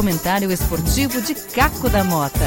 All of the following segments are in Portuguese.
comentário esportivo de Caco da Mota.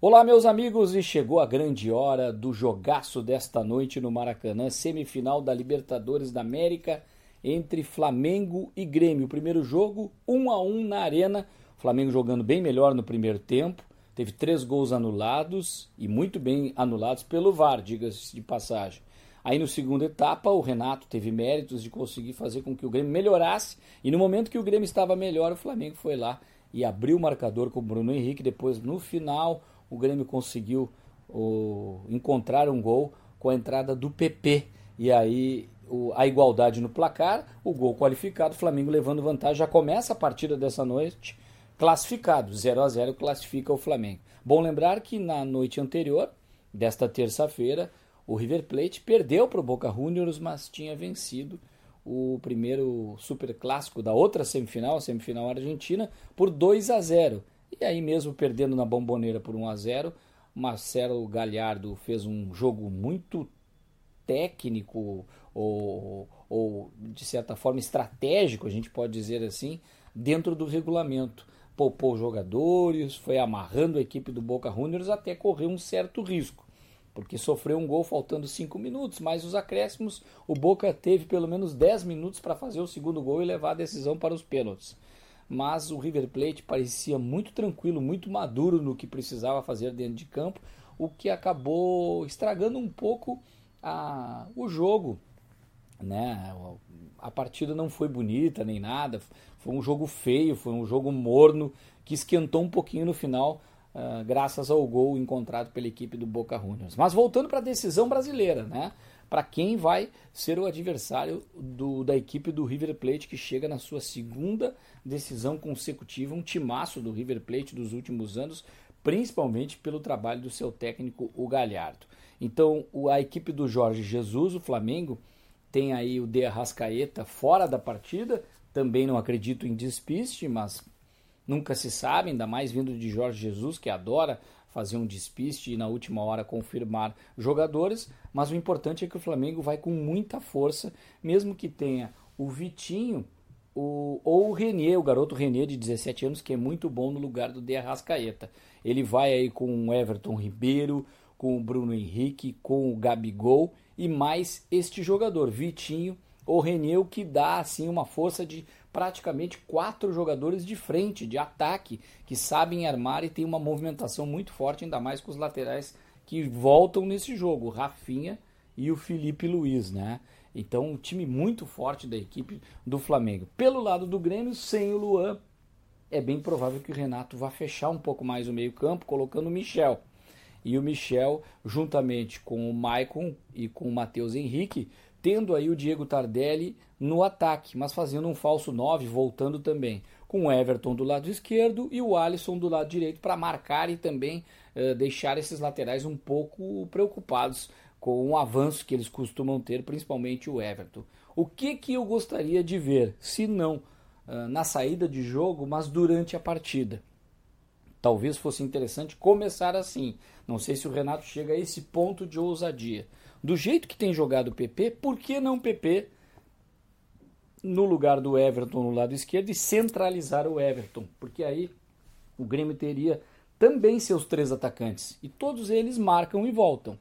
Olá, meus amigos, e chegou a grande hora do jogaço desta noite no Maracanã, semifinal da Libertadores da América entre Flamengo e Grêmio. O primeiro jogo, 1 a 1 na Arena. O Flamengo jogando bem melhor no primeiro tempo. Teve três gols anulados e muito bem anulados pelo VAR, diga-se de passagem. Aí no segunda etapa, o Renato teve méritos de conseguir fazer com que o Grêmio melhorasse. E no momento que o Grêmio estava melhor, o Flamengo foi lá e abriu o marcador com o Bruno Henrique. Depois, no final, o Grêmio conseguiu o, encontrar um gol com a entrada do PP. E aí o, a igualdade no placar, o gol qualificado, o Flamengo levando vantagem. Já começa a partida dessa noite classificado. 0 a 0 classifica o Flamengo. Bom lembrar que na noite anterior, desta terça-feira, o River Plate perdeu para o Boca Juniors, mas tinha vencido o primeiro super clássico da outra semifinal, a semifinal argentina, por 2 a 0. E aí mesmo perdendo na bomboneira por 1 a 0, Marcelo Galhardo fez um jogo muito técnico ou, ou de certa forma estratégico, a gente pode dizer assim, dentro do regulamento. Poupou jogadores, foi amarrando a equipe do Boca Juniors até correr um certo risco, porque sofreu um gol faltando 5 minutos, mas os acréscimos, o Boca teve pelo menos 10 minutos para fazer o segundo gol e levar a decisão para os pênaltis. Mas o River Plate parecia muito tranquilo, muito maduro no que precisava fazer dentro de campo, o que acabou estragando um pouco a, o jogo né? A partida não foi bonita nem nada, foi um jogo feio, foi um jogo morno que esquentou um pouquinho no final, uh, graças ao gol encontrado pela equipe do Boca Juniors. Mas voltando para a decisão brasileira, né? Para quem vai ser o adversário do, da equipe do River Plate que chega na sua segunda decisão consecutiva, um timaço do River Plate dos últimos anos, principalmente pelo trabalho do seu técnico, o Galhardo. Então, a equipe do Jorge Jesus, o Flamengo, tem aí o De Arrascaeta fora da partida. Também não acredito em despiste, mas nunca se sabe, ainda mais vindo de Jorge Jesus, que adora fazer um despiste e na última hora confirmar jogadores. Mas o importante é que o Flamengo vai com muita força, mesmo que tenha o Vitinho o, ou o Renier, o garoto Renier de 17 anos, que é muito bom no lugar do De Arrascaeta. Ele vai aí com o Everton Ribeiro, com o Bruno Henrique, com o Gabigol e mais este jogador, Vitinho ou Reneu, que dá assim uma força de praticamente quatro jogadores de frente, de ataque, que sabem armar e tem uma movimentação muito forte, ainda mais com os laterais que voltam nesse jogo, o Rafinha e o Felipe Luiz, né? Então, um time muito forte da equipe do Flamengo. Pelo lado do Grêmio, sem o Luan, é bem provável que o Renato vá fechar um pouco mais o meio-campo, colocando o Michel e o Michel, juntamente com o Maicon e com o Matheus Henrique, tendo aí o Diego Tardelli no ataque, mas fazendo um falso 9, voltando também, com o Everton do lado esquerdo e o Alisson do lado direito para marcar e também uh, deixar esses laterais um pouco preocupados com o avanço que eles costumam ter, principalmente o Everton. O que, que eu gostaria de ver, se não uh, na saída de jogo, mas durante a partida? Talvez fosse interessante começar assim. Não sei se o Renato chega a esse ponto de ousadia. Do jeito que tem jogado o PP, por que não PP no lugar do Everton no lado esquerdo e centralizar o Everton? Porque aí o Grêmio teria também seus três atacantes e todos eles marcam e voltam.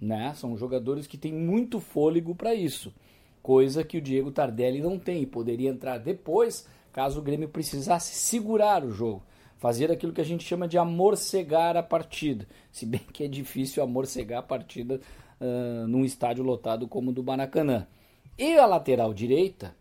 Né? São jogadores que têm muito fôlego para isso, coisa que o Diego Tardelli não tem e poderia entrar depois caso o Grêmio precisasse segurar o jogo fazer aquilo que a gente chama de amorcegar a partida. Se bem que é difícil amorcegar a partida uh, num estádio lotado como o do Maracanã. E a lateral direita,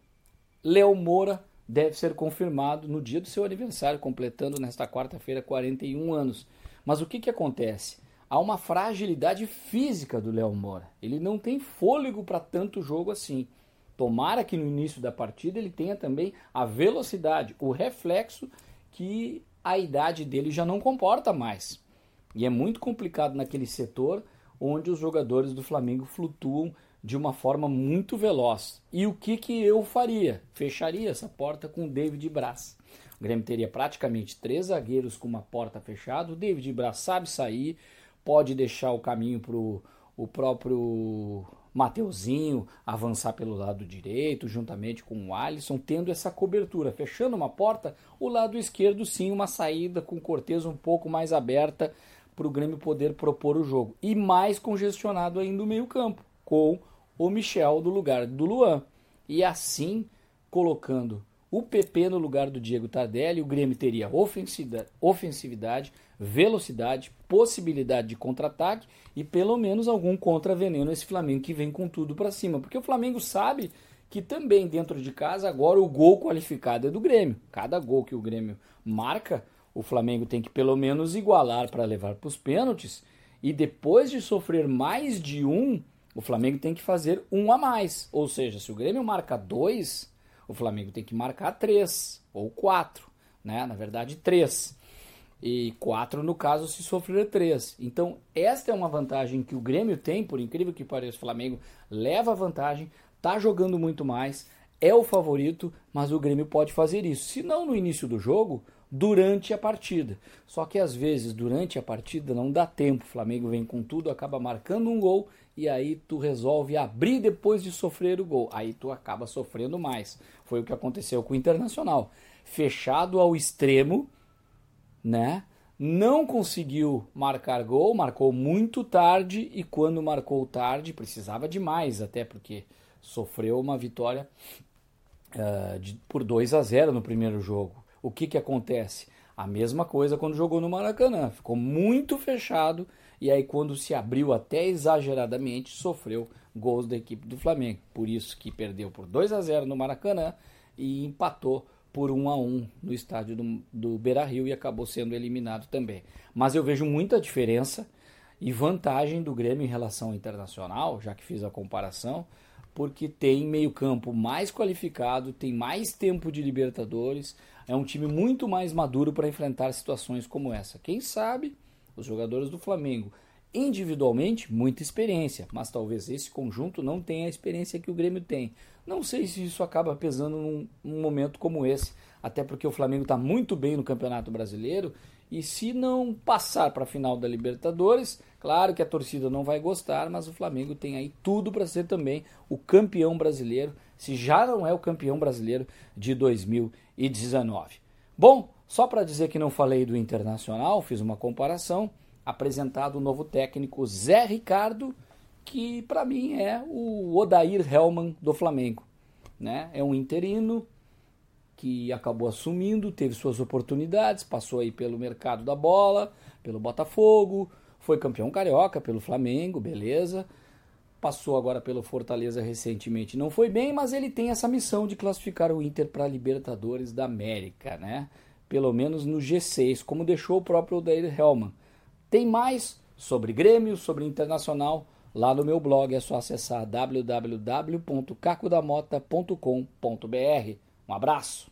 Léo Moura deve ser confirmado no dia do seu aniversário, completando nesta quarta-feira 41 anos. Mas o que, que acontece? Há uma fragilidade física do Léo Moura. Ele não tem fôlego para tanto jogo assim. Tomara que no início da partida ele tenha também a velocidade, o reflexo que a idade dele já não comporta mais. E é muito complicado naquele setor onde os jogadores do Flamengo flutuam de uma forma muito veloz. E o que, que eu faria? Fecharia essa porta com o David Braz. O Grêmio teria praticamente três zagueiros com uma porta fechada. O David Braz sabe sair, pode deixar o caminho para o próprio Mateuzinho avançar pelo lado direito, juntamente com o Alisson, tendo essa cobertura, fechando uma porta, o lado esquerdo sim, uma saída com Cortez um pouco mais aberta para o Grêmio poder propor o jogo. E mais congestionado ainda o meio-campo, com o Michel do lugar do Luan. E assim, colocando o PP no lugar do Diego Tardelli, o Grêmio teria ofensividade, velocidade, possibilidade de contra-ataque e pelo menos algum contra-veneno esse Flamengo que vem com tudo para cima. Porque o Flamengo sabe que também dentro de casa agora o gol qualificado é do Grêmio. Cada gol que o Grêmio marca, o Flamengo tem que pelo menos igualar para levar para os pênaltis. E depois de sofrer mais de um, o Flamengo tem que fazer um a mais. Ou seja, se o Grêmio marca dois, o Flamengo tem que marcar três ou quatro, né? Na verdade, três. E quatro no caso se sofrer três. Então, esta é uma vantagem que o Grêmio tem, por incrível que pareça, o Flamengo leva a vantagem, tá jogando muito mais, é o favorito, mas o Grêmio pode fazer isso. Se não no início do jogo, durante a partida. Só que às vezes durante a partida não dá tempo. O Flamengo vem com tudo, acaba marcando um gol e aí tu resolve abrir depois de sofrer o gol. Aí tu acaba sofrendo mais. Foi o que aconteceu com o Internacional. Fechado ao extremo, né? Não conseguiu marcar gol, marcou muito tarde e quando marcou tarde precisava de mais, até porque sofreu uma vitória uh, de, por 2 a 0 no primeiro jogo. O que, que acontece? A mesma coisa quando jogou no Maracanã. Ficou muito fechado e aí quando se abriu até exageradamente, sofreu gols da equipe do Flamengo. Por isso que perdeu por 2 a 0 no Maracanã e empatou por 1 a 1 no estádio do, do Beira-Rio e acabou sendo eliminado também. Mas eu vejo muita diferença e vantagem do Grêmio em relação ao Internacional, já que fiz a comparação, porque tem meio-campo mais qualificado, tem mais tempo de Libertadores, é um time muito mais maduro para enfrentar situações como essa. Quem sabe os jogadores do Flamengo, individualmente, muita experiência, mas talvez esse conjunto não tenha a experiência que o Grêmio tem. Não sei se isso acaba pesando num, num momento como esse, até porque o Flamengo está muito bem no Campeonato Brasileiro e se não passar para a final da Libertadores, claro que a torcida não vai gostar, mas o Flamengo tem aí tudo para ser também o campeão brasileiro, se já não é o campeão brasileiro de 2019. Bom, só para dizer que não falei do Internacional, fiz uma comparação, apresentado o novo técnico Zé Ricardo, que para mim é o Odair Helman do Flamengo. Né? É um interino, que acabou assumindo, teve suas oportunidades, passou aí pelo mercado da bola, pelo Botafogo, foi campeão carioca pelo Flamengo, beleza. Passou agora pelo Fortaleza recentemente, não foi bem, mas ele tem essa missão de classificar o Inter para a Libertadores da América, né? Pelo menos no G6, como deixou o próprio Odair Hellman. Tem mais sobre Grêmio, sobre Internacional, lá no meu blog, é só acessar www.cacodamota.com.br. Um abraço.